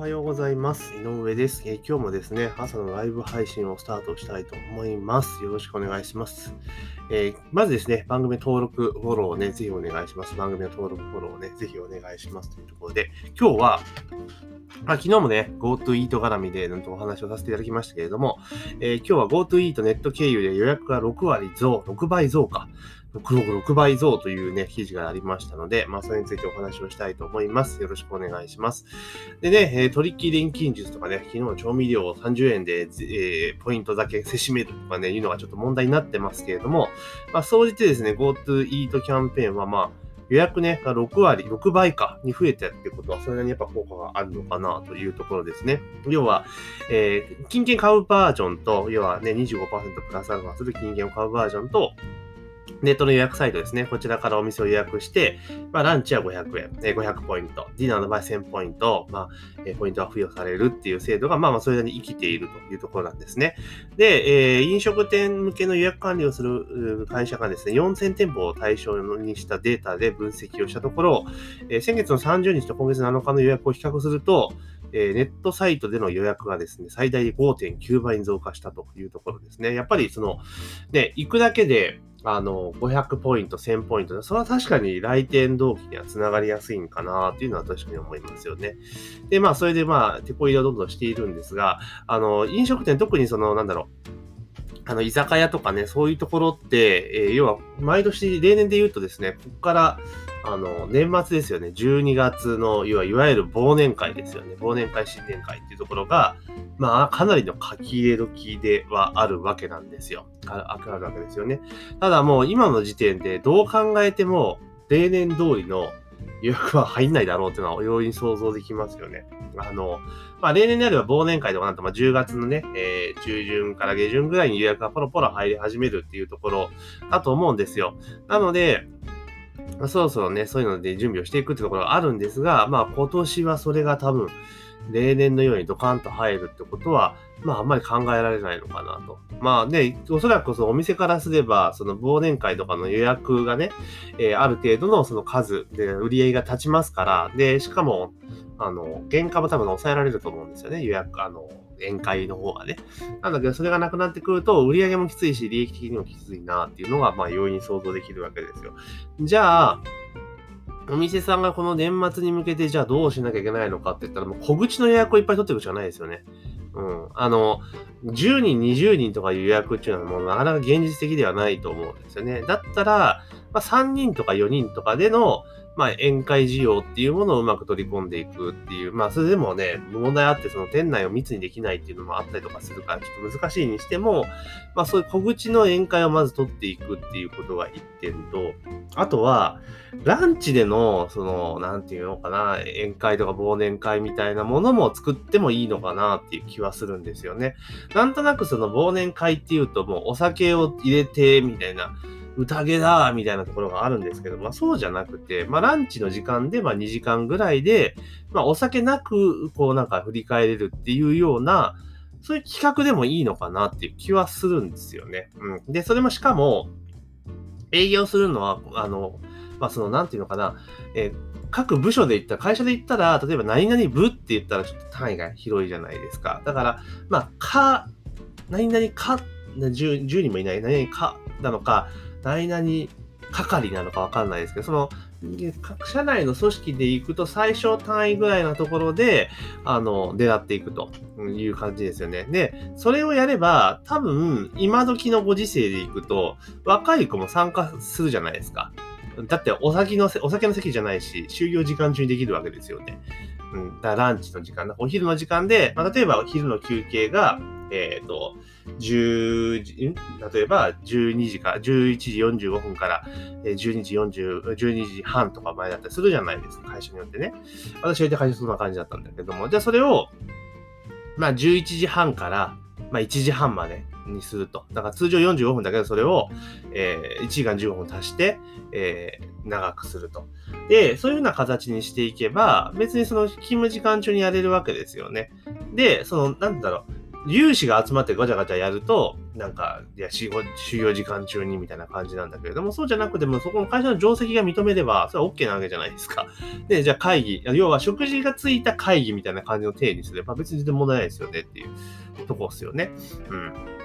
おはようございます。井上です、え、今日もですね、朝のライブ配信をスタートしたいと思います。よろしくお願いします。えー、まずですね、番組登録、フォローをね、ぜひお願いします。番組の登録、フォローをね、ぜひお願いしますというところで、今日は、まあ、昨日もね、GoTo イート絡みでなんとお話をさせていただきましたけれども、えー、今日は GoTo イートネット経由で予約が6割増、6倍増か。6, 倍増というね、記事がありましたので、まあ、それについてお話をしたいと思います。よろしくお願いします。でね、えー、取引錬金術とかね、昨日調味料を30円で、えー、ポイントだけせしめるとかね、いうのがちょっと問題になってますけれども、まあ、総じてですね、GoTo イートキャンペーンはまあ、予約ね、が6割、6倍かに増えたってことは、それなりにやっぱ効果があるのかなというところですね。要は、えー、金券買うバージョンと、要はね、25%プラスアルファする金券を買うバージョンと、ネットの予約サイトですね。こちらからお店を予約して、まあ、ランチは500円、え、500ポイント、ディナーの場合1000ポイント、まあ、え、ポイントが付与されるっていう制度が、まあまあ、それなりに生きているというところなんですね。で、えー、飲食店向けの予約管理をする会社がですね、4000店舗を対象にしたデータで分析をしたところ、えー、先月の30日と今月7日の予約を比較すると、えー、ネットサイトでの予約がですね、最大5.9倍に増加したというところですね。やっぱりその、ね、行くだけで、あの、500ポイント、1000ポイント、それは確かに来店動機には繋がりやすいんかなというのは確かに思いますよね。で、まあ、それでまあ、手こ入れをどんどんしているんですが、あの、飲食店、特にその、なんだろう、あの、居酒屋とかね、そういうところって、え、要は、毎年、例年で言うとですね、ここから、あの、年末ですよね。12月の、いわいわゆる忘年会ですよね。忘年会、新年会っていうところが、まあ、かなりの書き入れ時ではあるわけなんですよ。ああるわけですよね。ただもう、今の時点でどう考えても、例年通りの予約は入んないだろうっていうのは、容易に想像できますよね。あの、まあ、例年であれば忘年会とかなんと、まあ、10月のね、えー、中旬から下旬ぐらいに予約がポロポロ入り始めるっていうところだと思うんですよ。なので、まあ、そろそろね、そういうので準備をしていくってところがあるんですが、まあ今年はそれが多分、例年のようにドカンと入るってことは、まああんまり考えられないのかなと。まあね、おそらくそのお店からすれば、その忘年会とかの予約がね、えー、ある程度のその数で売り上げが立ちますから、で、しかも、あの、原価も多分抑えられると思うんですよね、予約、あの、宴会の方がね。なんだけど、それがなくなってくると、売り上げもきついし、利益的にもきついなっていうのが、まあ、容易に想像できるわけですよ。じゃあ、お店さんがこの年末に向けて、じゃあどうしなきゃいけないのかって言ったら、もう小口の予約をいっぱい取っていくしかないですよね。うん。あの、10人、20人とかいう予約っていうのはもうなかなか現実的ではないと思うんですよね。だったら、まあ、3人とか4人とかでの、まあ、宴会需要っていうものをうまく取り込んでいくっていう、まあ、それでもね、問題あって、その店内を密にできないっていうのもあったりとかするから、ちょっと難しいにしても、まあ、そういう小口の宴会をまず取っていくっていうことが一点と、あとは、ランチでの、その、なんていうのかな、宴会とか忘年会みたいなものも作ってもいいのかなっていう気はするんですよね。なんとなくその忘年会っていうと、もうお酒を入れて、みたいな、宴だみたいなところがあるんですけど、まあそうじゃなくて、まあランチの時間でまあ2時間ぐらいで、まあお酒なくこうなんか振り返れるっていうような、そういう企画でもいいのかなっていう気はするんですよね。うん。で、それもしかも、営業するのは、あの、まあその、なんていうのかな、え、各部署で言ったら、会社で言ったら、例えば何々部って言ったらちょっと単位が広いじゃないですか。だから、まあ、か、何々か、10, 10人もいない、何々かなのか、何々係なのかわかんないですけど、その、各社内の組織で行くと最小単位ぐらいのところで、あの、狙っていくという感じですよね。で、それをやれば、多分、今時のご時世で行くと、若い子も参加するじゃないですか。だって、お酒の、お酒の席じゃないし、就業時間中にできるわけですよね。うん、だランチの時間、お昼の時間で、まあ、例えばお昼の休憩が、えっ、ー、と、10時、例えば12時か、11時45分から12時40、12時半とか前だったりするじゃないですか、会社によってね。私は言って会社そんな感じだったんだけども、じゃあそれを、まあ11時半から、まあ1時半までにすると。だから通常45分だけど、それを、えー、1時間15分足して、えー、長くすると。で、そういうような形にしていけば、別にその勤務時間中にやれるわけですよね。で、その、なんだろう、粒子が集まってガチャガチャやると、なんか、いや、修行時間中にみたいな感じなんだけれども、そうじゃなくても、そこの会社の定石が認めれば、それは OK なわけじゃないですか。で、じゃあ会議、要は食事がついた会議みたいな感じの体にすれば、別に全然問題ないですよねっていうとこですよね。うん。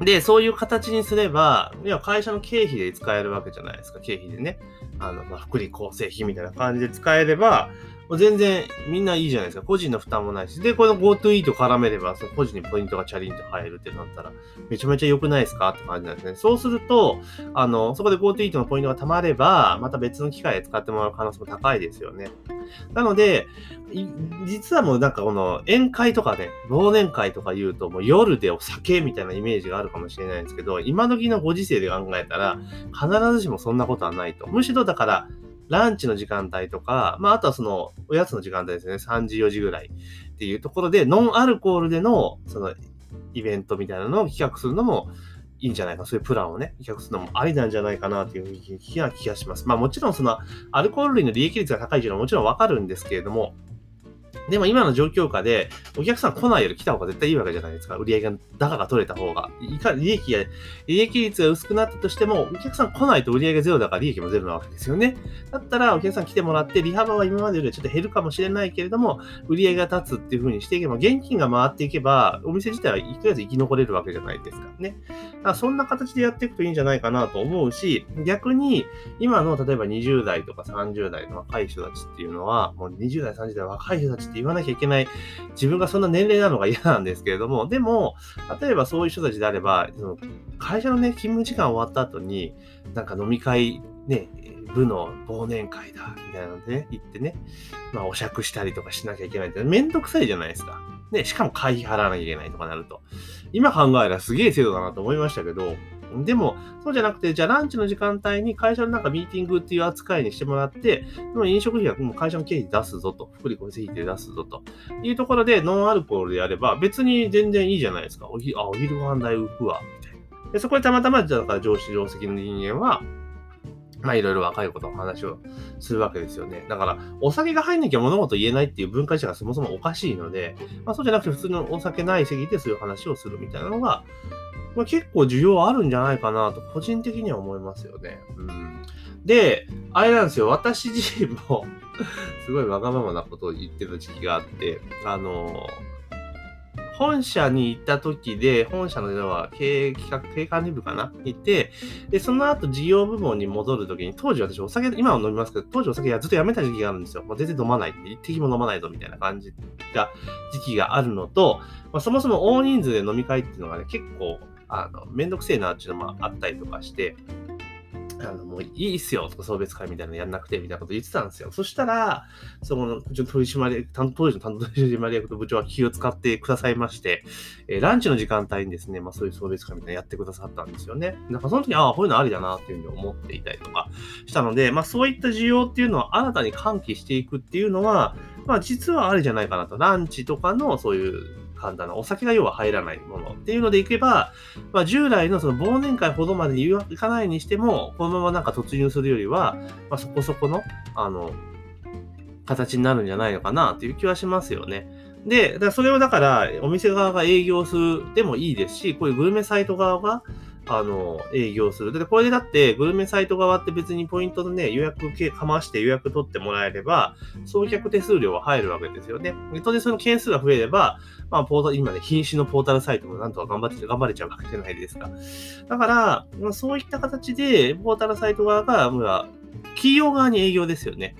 で、そういう形にすれば、要は、会社の経費で使えるわけじゃないですか、経費でね。あの、まあ、福利厚生費みたいな感じで使えれば、全然みんないいじゃないですか。個人の負担もないし。で、この GoTo イート絡めれば、その個人にポイントがチャリンと入るってなったら、めちゃめちゃ良くないですかって感じなんですね。そうすると、あの、そこで GoTo イートのポイントが貯まれば、また別の機会で使ってもらう可能性も高いですよね。なので、実はもうなんかこの宴会とかね、忘年会とか言うともう夜でお酒みたいなイメージがあるかもしれないんですけど、今時のご時世で考えたら、必ずしもそんなことはないと。むしろだから、ランチの時間帯とか、まあ、あとはその、おやつの時間帯ですね、3時、4時ぐらいっていうところで、ノンアルコールでの、その、イベントみたいなのを企画するのもいいんじゃないか、そういうプランをね、企画するのもありなんじゃないかなという気が気がします。まあもちろんその、アルコール類の利益率が高いというのはもちろんわかるんですけれども、でも今の状況下で、お客さん来ないより来た方が絶対いいわけじゃないですか。売り上げが、高が取れた方が。いか、利益が、利益率が薄くなったとしても、お客さん来ないと売り上げゼロだから利益もゼロなわけですよね。だったら、お客さん来てもらって、利幅は今までよりちょっと減るかもしれないけれども、売り上げが立つっていう風にしていけば、現金が回っていけば、お店自体はとりあえず生き残れるわけじゃないですかね。だからそんな形でやっていくといいんじゃないかなと思うし、逆に、今の例えば20代とか30代の若い人たちっていうのは、もう20代、30代若い人たちって言わなきゃいけない自分がそんな年齢なのが嫌なんですけれども、でも、例えばそういう人たちであれば、その会社のね、勤務時間終わった後に、なんか飲み会、ね、部の忘年会だ、みたいなのでね、行ってね、まあ、お酌したりとかしなきゃいけないって、めんどくさいじゃないですか。ね、しかも会費払わなきゃいけないとかなると。今考えたらすげえ制度だなと思いましたけど、でも、そうじゃなくて、じゃあランチの時間帯に会社の中ミーティングっていう扱いにしてもらって、その飲食費はもう会社の経費出すぞと、福利厚生費で出すぞというところで、ノンアルコールでやれば、別に全然いいじゃないですか。おひあ、お昼ご飯代浮くわ、みたいな。でそこでたまたま、だから上司、上席の人間は、まあいろいろ若いことの話をするわけですよね。だから、お酒が入んなきゃ物事言えないっていう文化自体がそもそもおかしいので、まあそうじゃなくて普通のお酒ない席でそういう話をするみたいなのが、まあ、結構需要あるんじゃないかなと、個人的には思いますよね。うん。で、あれなんですよ、私自身も すごいわがままなことを言ってた時期があって、あの本社に行った時で、本社の要は経営企画、経営管理部かな？行って、で、その後事業部門に戻る時に、当時私お酒、今は飲みますけど、当時お酒ずっとやめた時期があるんですよ。もう全然飲まないって。一滴も飲まないぞみたいな感じが、時期があるのと、まあ、そもそも大人数で飲み会っていうのがね、結構あの、めんどくせえなっていうのもあったりとかして、あの、もういいっすよとか送別会みたいなのやんなくてみたいなこと言ってたんですよ。そしたら、その、取締役、当時の担当取締役と部長は気を使ってくださいまして、えー、ランチの時間帯にですね、まあそういう送別会みたいなのやってくださったんですよね。だかその時、ああ、こういうのありだなっていうふうに思っていたりとかしたので、まあそういった需要っていうのは新たに喚起していくっていうのは、まあ実はありじゃないかなと。ランチとかのそういう簡単な、お酒が要は入らないものっていうのでいけば、まあ、従来のその忘年会ほどまで行かないにしても、このままなんか突入するよりは、まあ、そこそこの、あの、形になるんじゃないのかなっていう気はしますよね。で、だそれをだから、お店側が営業するでもいいですし、こういうグルメサイト側が、あの、営業する。で、これでだって、グルメサイト側って別にポイントでね、予約かまして予約取ってもらえれば、送客手数料は入るわけですよね。当然その件数が増えれば、まあ、ポータル、今ね、品種のポータルサイトもなんとか頑張って、頑張れちゃうわけじゃないですか。だから、まあ、そういった形で、ポータルサイト側が、ま、企業側に営業ですよね。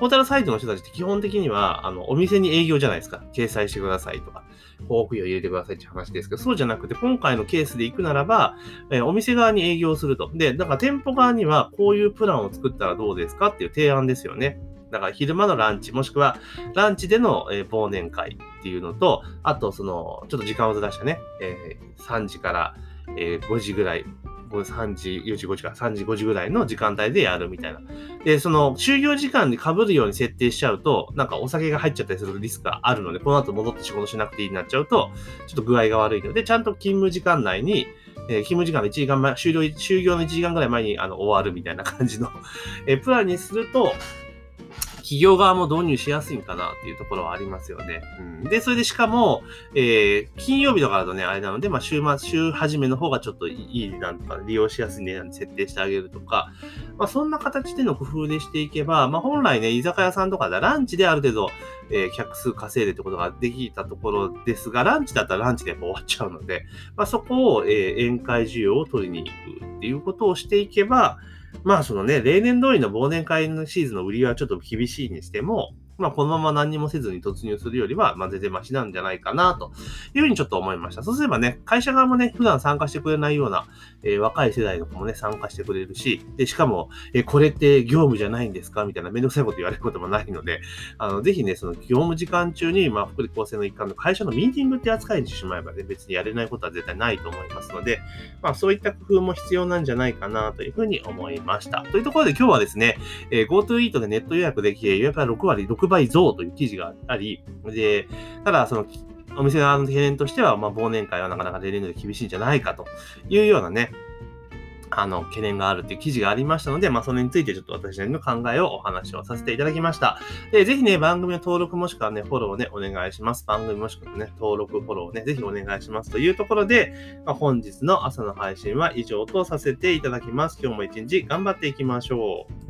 ポータルサイトの人たちって基本的には、あの、お店に営業じゃないですか。掲載してくださいとか。広告費を入れてくださいって話ですけど、そうじゃなくて、今回のケースで行くならば、えー、お店側に営業すると。で、だから店舗側にはこういうプランを作ったらどうですか？っていう提案ですよね。だから昼間のランチ、もしくはランチでの、え、忘年会っていうのと、あとその、ちょっと時間をずらしたね、えー、3時から、え、5時ぐらい3時、4時、5時か、3時、5時ぐらいの時間帯でやるみたいな。で、その、就業時間に被るように設定しちゃうと、なんかお酒が入っちゃったりするリスクがあるので、この後戻って仕事しなくていいになっちゃうと、ちょっと具合が悪いので、ちゃんと勤務時間内に、えー、勤務時間の1時間前、終了、就業の1時間ぐらい前にあの終わるみたいな感じのえー、プランにすると、企業側も導入しやすいんかなっていうところはありますよね。うん、で、それでしかも、えー、金曜日とかだとね、あれなので、まあ、週末、週始めの方がちょっといい値段とか、利用しやすい値段に設定してあげるとか、まあ、そんな形での工夫でしていけば、まあ、本来ね、居酒屋さんとかでランチである程度、えー、客数稼いでってことができたところですが、ランチだったらランチでやっぱ終わっちゃうので、まあ、そこを、えー、宴会需要を取りに行くっていうことをしていけば、まあそのね、例年通りの忘年会のシーズンの売りはちょっと厳しいにしても、まあ、このまま何もせずに突入するよりは、まあ、全然マシなんじゃないかな、というふうにちょっと思いました。そうすればね、会社側もね、普段参加してくれないような、えー、若い世代の子もね、参加してくれるし、で、しかも、えー、これって業務じゃないんですか？みたいなめんどくさいこと言われることもないので、あの、ぜひね、その業務時間中に、まあ、福利厚生の一環の会社のミーティングって扱いにしてしまえばね、別にやれないことは絶対ないと思いますので、まあ、そういった工夫も必要なんじゃないかな、というふうに思いました。というところで今日はですね、えー、GoTo イートでネット予約できて、予約が6割、6倍増という記事があり、で、ただ、その、お店側の懸念としては、まあ、忘年会はなかなか例年で厳しいんじゃないかというようなね、あの、懸念があるっていう記事がありましたので、まあ、それについてちょっと私なりの考えをお話をさせていただきました。で、ぜひね、番組の登録もしくはね、フォローをね、お願いします。番組もしくはね、登録、フォローをね、ぜひお願いします。というところで、まあ、本日の朝の配信は以上とさせていただきます。今日も一日頑張っていきましょう。